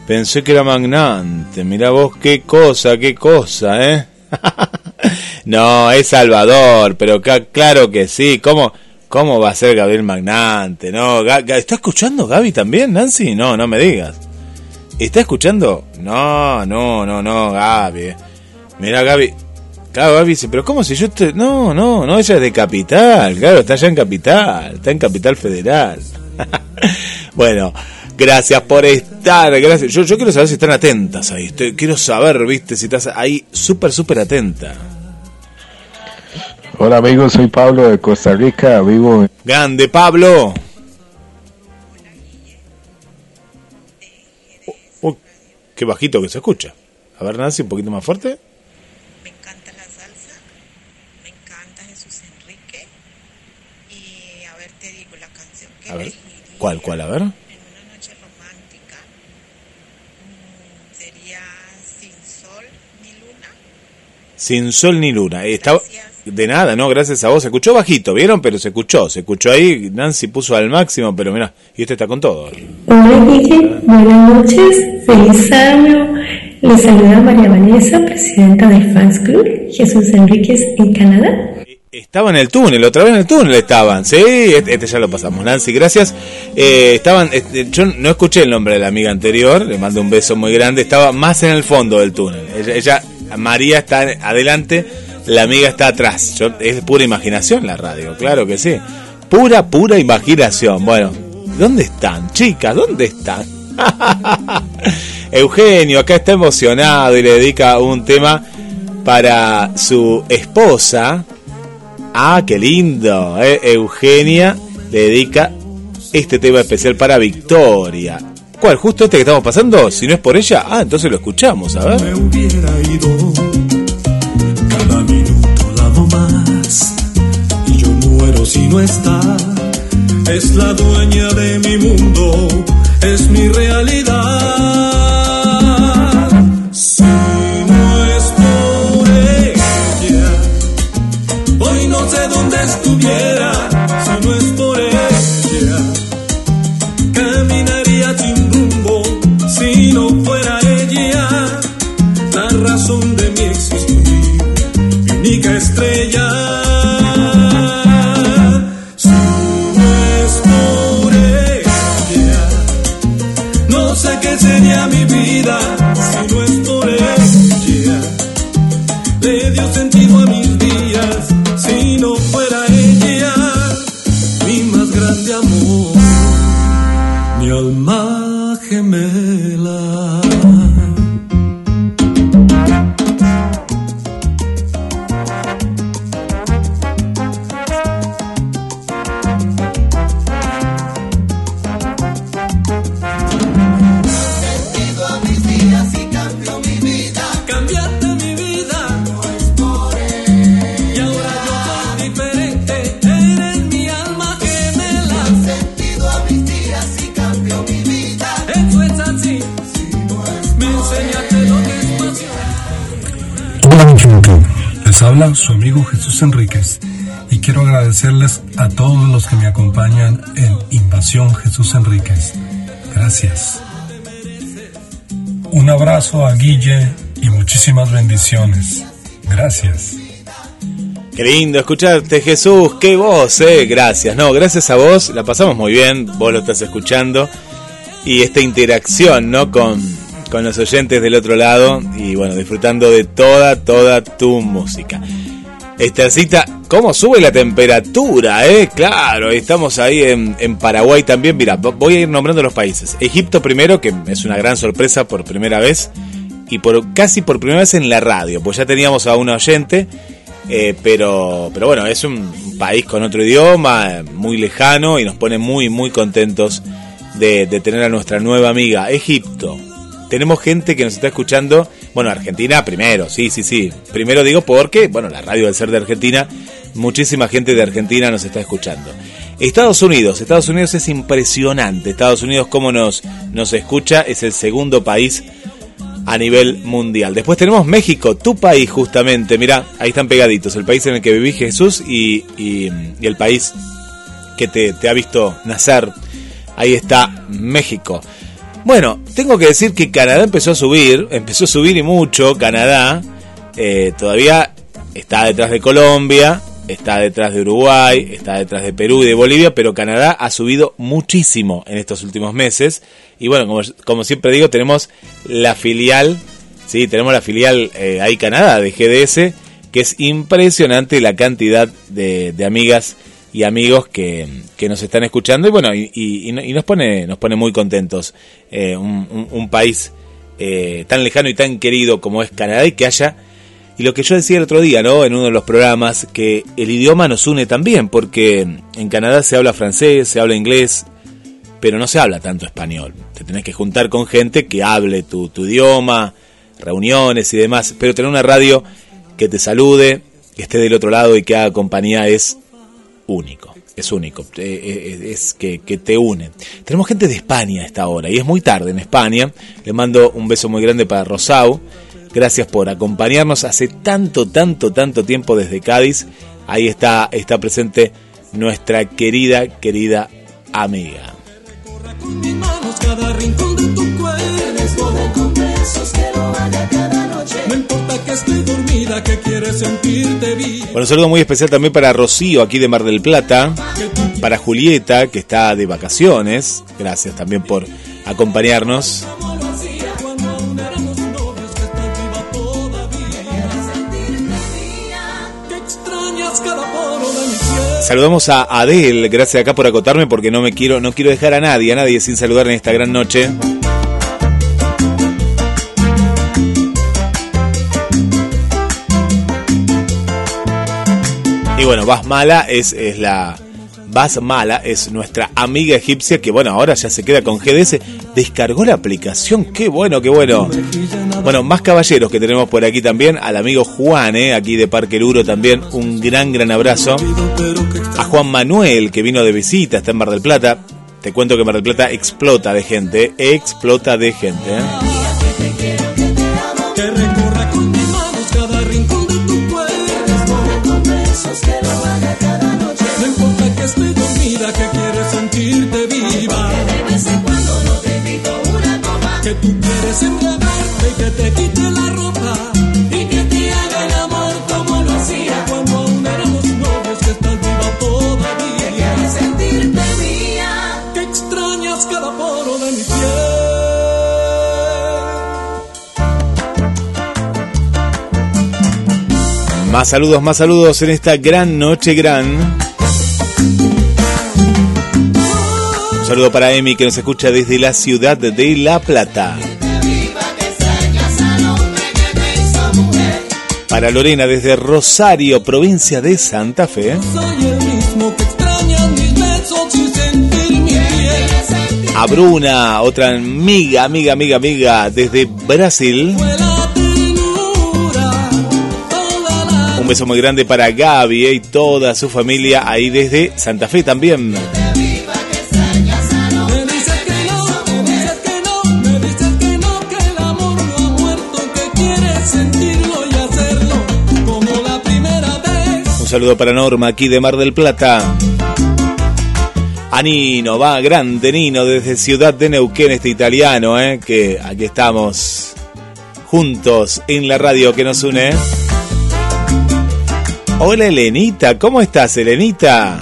pensé que era magnante. Mira vos qué cosa, qué cosa, ¿eh? no, es Salvador, pero claro que sí, ¿cómo cómo va a ser Gabriel Magnante? No, Ga- ¿está escuchando Gaby también, Nancy? No, no me digas. ¿Está escuchando? No, no, no, no, Gaby. Mira, Gaby. Claro, Gaby dice, pero ¿cómo si yo estoy...? No, no, no, ella es de Capital, claro, está allá en Capital, está en Capital Federal. bueno, gracias por estar, gracias. Yo, yo quiero saber si están atentas ahí, estoy- quiero saber, viste, si estás ahí súper, súper atenta. Hola amigos, soy Pablo de Costa Rica, vivo en... Grande, Pablo. Oh, oh, qué bajito que se escucha. A ver, Nancy, un poquito más fuerte. Me encanta la salsa, me encanta Jesús Enrique y a ver te digo la canción que A ver. ¿Cuál, cuál? A ver. en una noche romántica mm, sería Sin Sol ni Luna. Sin sol ni luna. Eh, Estaba... De nada, no, gracias a vos. Se escuchó bajito, ¿vieron? Pero se escuchó, se escuchó ahí. Nancy puso al máximo, pero mira, y este está con todo. Hola Guille, buenas noches, feliz año. Le saluda María Vanessa, presidenta de Fans Club Jesús Enríquez en Canadá. Estaba en el túnel, otra vez en el túnel estaban, sí, este, este ya lo pasamos, Nancy, gracias. Eh, estaban, este, yo no escuché el nombre de la amiga anterior, le mando un beso muy grande, estaba más en el fondo del túnel. Ella, ella- María está adelante, la amiga está atrás. Yo, es pura imaginación la radio, claro que sí. Pura, pura imaginación. Bueno, ¿dónde están, chicas? ¿Dónde están? Eugenio acá está emocionado y le dedica un tema para su esposa. Ah, qué lindo. ¿eh? Eugenia le dedica este tema especial para Victoria. ¿Cuál? ¿Justo este que estamos pasando? Si no es por ella, ah, entonces lo escuchamos, a ver. me hubiera ido. Y yo muero si no está. Es la dueña de mi mundo, es mi realidad. Les habla su amigo Jesús Enríquez y y quiero agradecerles a todos los que me acompañan en Invasión Jesús Enríquez. Gracias. Un abrazo a Guille y muchísimas bendiciones. Gracias. Qué lindo escucharte, Jesús. Qué voz, eh. Gracias. No, gracias a vos. La pasamos muy bien. Vos lo estás escuchando. Y esta interacción, ¿no? Con, con los oyentes del otro lado. Y bueno, disfrutando de toda, toda tu música. Estercita, ¿cómo sube la temperatura, eh? Claro, estamos ahí en, Paraguay también. Mira, voy a ir nombrando los países. Egipto primero, que es una gran sorpresa por primera vez. Y por casi por primera vez en la radio. Pues ya teníamos a una oyente. Eh, pero, pero bueno, es un país con otro idioma, muy lejano y nos pone muy, muy contentos de tener a nuestra nueva amiga, Egipto. Tenemos gente que nos está escuchando, bueno, Argentina primero, sí, sí, sí. Primero digo porque, bueno, la radio del ser de Argentina, muchísima gente de Argentina nos está escuchando. Estados Unidos, Estados Unidos es impresionante. Estados Unidos, como nos, nos escucha, es el segundo país a nivel mundial. Después tenemos México, tu país justamente, mira, ahí están pegaditos, el país en el que viví Jesús y, y- y el país que te, te ha visto nacer, ahí está México. Bueno, tengo que decir que Canadá empezó a subir, empezó a subir y mucho, Canadá eh, todavía está detrás de Colombia, está detrás de Uruguay, está detrás de Perú y de Bolivia, pero Canadá ha subido muchísimo en estos últimos meses. Y bueno, como, siempre digo, tenemos la filial, sí, tenemos la filial eh, ahí Canadá de GDS, que es impresionante la cantidad de amigas y amigos que, que nos están escuchando y bueno, y, y- y no- y nos pone, nos pone muy contentos eh, un país eh, tan lejano y tan querido como es Canadá y que haya y lo que yo decía el otro día, ¿no? En uno de los programas, que el idioma nos une también, porque en Canadá se habla francés, se habla inglés, pero no se habla tanto español. Te tenés que juntar con gente que hable tu, tu idioma, reuniones y demás, pero tener una radio que te salude, que esté del otro lado y que haga compañía es único. Es único, eh, eh, es que, que te une. Tenemos gente de España a esta hora y es muy tarde en España. Le mando un beso muy grande para Rosau. Gracias por acompañarnos hace tanto, tanto, tanto tiempo desde Cádiz. Ahí está, está presente nuestra querida, querida amiga. Que quieres sentirte viva. Bueno, un saludo muy especial también para Rocío, aquí de Mar del Plata. Para Julieta, que está de vacaciones. Gracias también por acompañarnos. Saludamos a Adel, gracias acá por acotarme porque no me quiero, no quiero dejar a nadie, a nadie sin saludar en esta gran noche. Y bueno, Basmala es, es la. Basmala es nuestra amiga egipcia que, bueno, ahora ya se queda con GDS. Descargó la aplicación, qué bueno, qué bueno. Bueno, más caballeros que tenemos por aquí también. Al amigo Juan, eh, aquí de Parque Luro también. Un gran, gran abrazo. A Juan Manuel, que vino de visita, está en Mar del Plata. Te cuento que Mar del Plata explota de gente, eh, explota de gente. eh. Que tú quieres embriagarte y que te quite la ropa. Y que te haga el amor como lo hacía. Cuando aún éramos novios, que estás viva todavía. Que quieres sentirte mía. Que extrañas cada poro de mi piel. Más saludos, más saludos en esta gran noche gran. Saludo para Emi que nos escucha desde la ciudad de La Plata. Para Lorena desde Rosario, provincia de Santa Fe. A Bruna, otra amiga, amiga, amiga, amiga desde Brasil. Un beso muy grande para Gaby y toda su familia ahí desde Santa Fe también. Saludo para Norma aquí de Mar del Plata. A Nino, va, grande Nino, desde Ciudad de Neuquén, este italiano, ¿eh? que aquí estamos juntos en la radio que nos une. Hola Elenita, ¿cómo estás Elenita?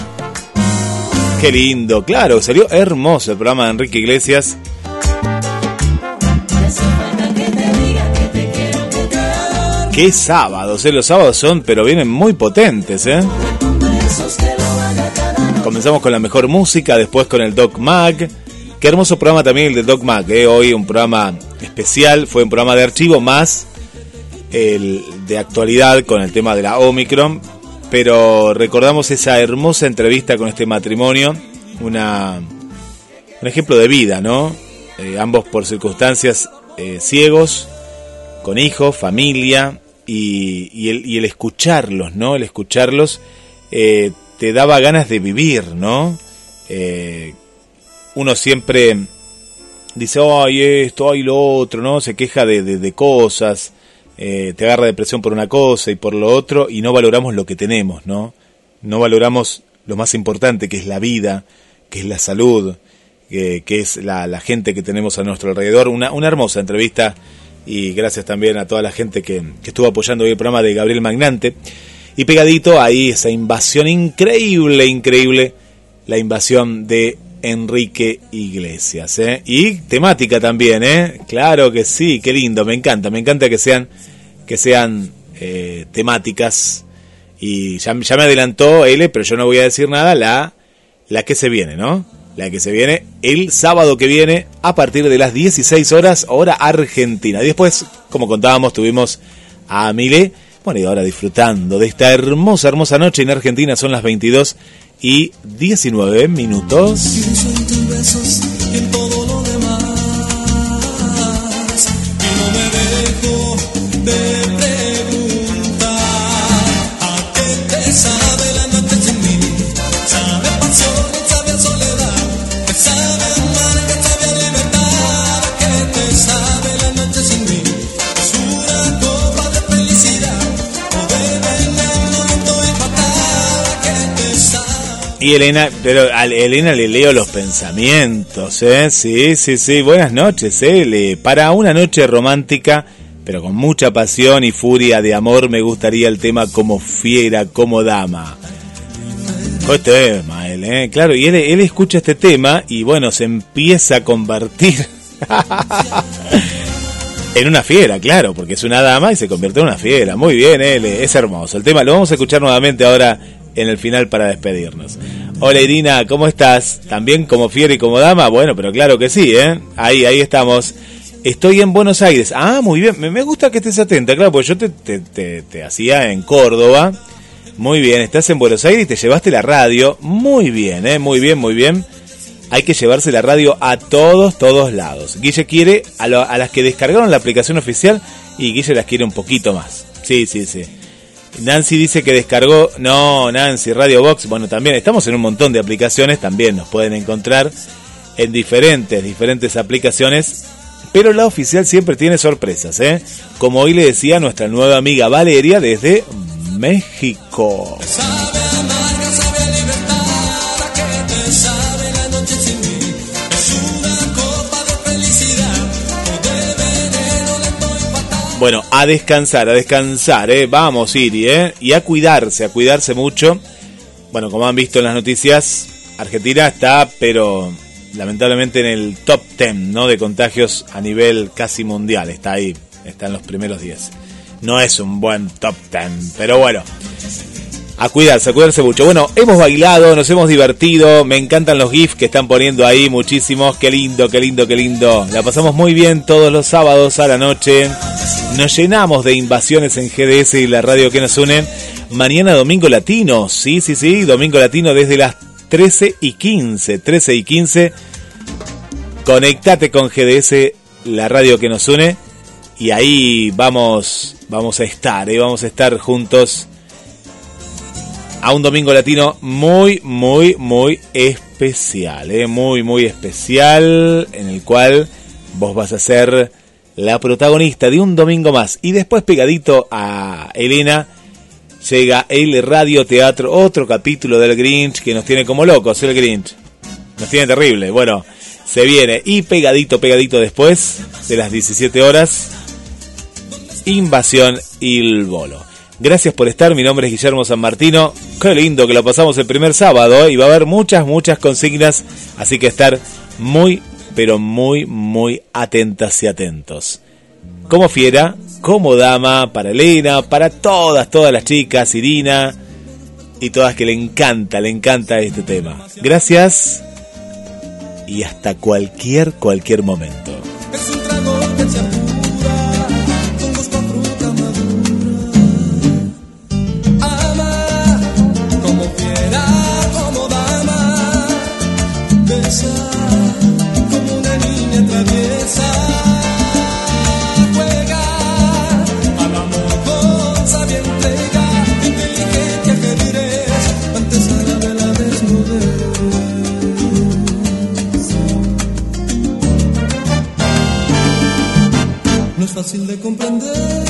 Qué lindo, claro, salió hermoso el programa de Enrique Iglesias. Qué sábados, ¿eh? los sábados son, pero vienen muy potentes, ¿eh? Comenzamos con la mejor música, después con el Doc Mag. Qué hermoso programa también el de Doc Mag, ¿eh? hoy un programa especial, fue un programa de archivo más el de actualidad con el tema de la Omicron, pero recordamos esa hermosa entrevista con este matrimonio, una, un ejemplo de vida, ¿no? Eh, ambos por circunstancias eh, ciegos, con hijos, familia, y, y, el, y el escucharlos, ¿no? El escucharlos eh, te daba ganas de vivir, ¿no? Eh, uno siempre dice, ay, esto, ay, lo otro, ¿no? Se queja de, cosas, eh, te agarra depresión por una cosa y por lo otro, y no valoramos lo que tenemos, ¿no? No valoramos lo más importante, que es la vida, que es la salud, que, que es la, la, gente que tenemos a nuestro alrededor. Una, una hermosa entrevista y gracias también a toda la gente que, que estuvo apoyando hoy el programa de Gabriel Magnante. Y pegadito ahí esa invasión increíble, increíble, la invasión de Enrique Iglesias. ¿eh? Y temática también, ¿eh? Claro que sí, qué lindo, me encanta, me encanta que sean, que sean eh, temáticas. Y ya, ya me adelantó él, pero yo no voy a decir nada, la, la que se viene, ¿no? La que se viene el sábado que viene a partir de las 16 horas, hora argentina. Y después, como contábamos, tuvimos a Mile, bueno, y ahora disfrutando de esta hermosa, hermosa noche en Argentina, son las 22 y 19 minutos. Y Elena, pero a Elena le leo los pensamientos, ¿eh? Sí, sí, sí. Buenas noches, ¿eh? Para una noche romántica, pero con mucha pasión y furia de amor, me gustaría el tema como fiera, como dama. Buen tema, él, ¿eh? Claro, y él, él escucha este tema y bueno, se empieza a convertir en una fiera, claro, porque es una dama y se convierte en una fiera. Muy bien, él, es hermoso. El tema lo vamos a escuchar nuevamente ahora en el final para despedirnos. Hola Irina, ¿cómo estás? ¿También como fiera y como dama? Bueno, pero claro que sí, ¿eh? Ahí, ahí estamos. Estoy en Buenos Aires. Ah, muy bien. Me, gusta que estés atenta, claro, porque yo te, te, te, te hacía en Córdoba. Muy bien, estás en Buenos Aires y te llevaste la radio. Muy bien, ¿eh? Muy bien, muy bien. Hay que llevarse la radio a todos, todos lados. Guille quiere a, lo- a las que descargaron la aplicación oficial y Guille las quiere un poquito más. Sí, sí, sí. Nancy dice que descargó, no, Nancy, Radio Box, bueno, también estamos en un montón de aplicaciones, también nos pueden encontrar en diferentes, diferentes aplicaciones, pero la oficial siempre tiene sorpresas, ¿eh? Como hoy le decía nuestra nueva amiga Valeria desde México. Bueno, a descansar, a descansar, ¿eh? Vamos, Iri, ¿eh? Y a cuidarse, a cuidarse mucho. Bueno, como han visto en las noticias, Argentina está, pero lamentablemente en el top 10, ¿no? De contagios a nivel casi mundial. Está ahí, está en los primeros 10. No es un buen top 10, pero bueno. A cuidarse, a cuidarse mucho. Bueno, hemos bailado, nos hemos divertido. Me encantan los GIFs que están poniendo ahí, muchísimos. Qué lindo, qué lindo, qué lindo. La pasamos muy bien todos los sábados a la noche. Nos llenamos de invasiones en GDS y la radio que nos unen. Mañana Domingo Latino. Sí, sí, sí. Domingo Latino desde las 13 y 15. 13 y 15. Conectate con GDS, la radio que nos une. Y ahí vamos, vamos a estar, ¿eh? vamos a estar juntos a un domingo latino muy, muy, muy especial, ¿eh? muy, muy especial, en el cual vos vas a ser la protagonista de un domingo más. Y después pegadito a Elena, llega el Radio Teatro, otro capítulo del Grinch que nos tiene como locos, el Grinch. Nos tiene terrible. Bueno, se viene y pegadito, pegadito después de las 17 horas, Invasión Il Bolo. Gracias por estar, mi nombre es Guillermo San Martino. Qué lindo que lo pasamos el primer sábado ¿eh? y va a haber muchas, muchas consignas, así que estar muy, pero muy, muy atentas y atentos. Como fiera, como dama, para Elena, para todas, todas las chicas, Irina y todas que le encanta, le encanta este tema. Gracias y hasta cualquier, cualquier momento. Fácil de comprender,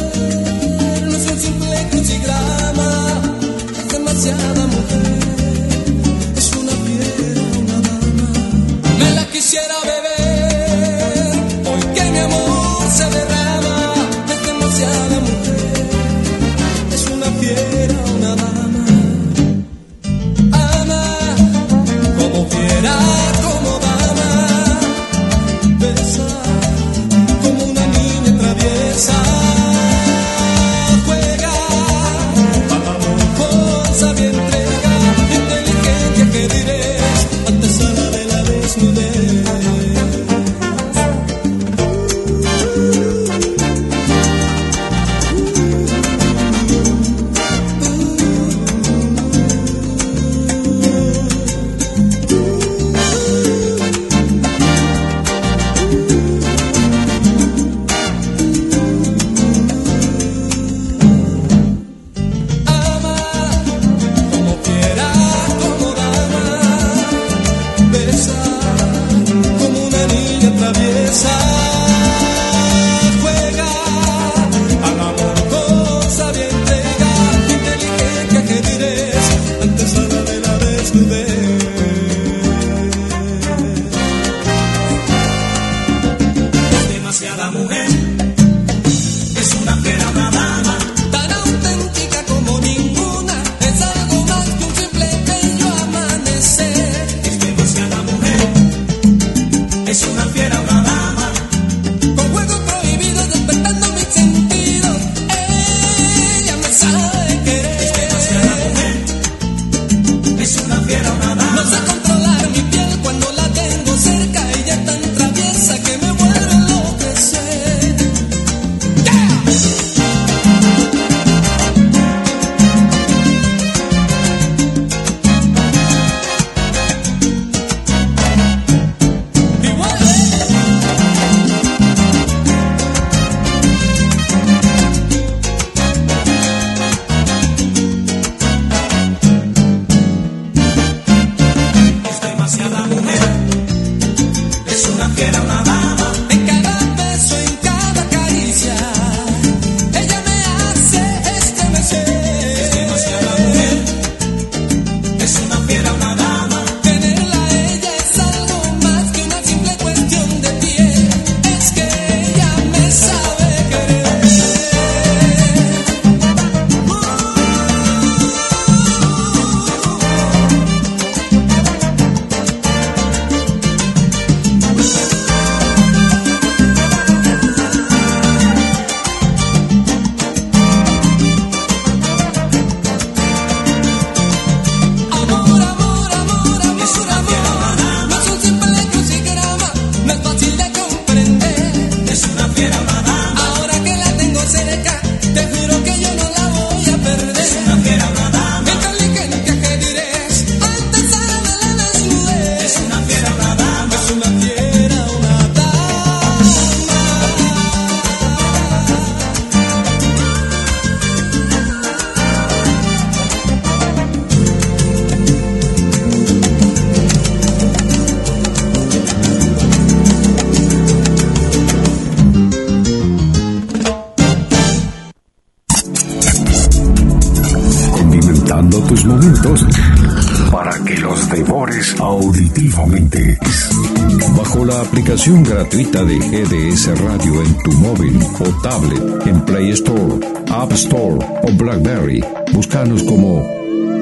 gratuita de GDS Radio en tu móvil o tablet, en Play Store, App Store o Blackberry, búscanos como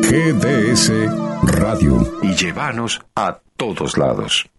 GDS Radio y llévanos a todos lados.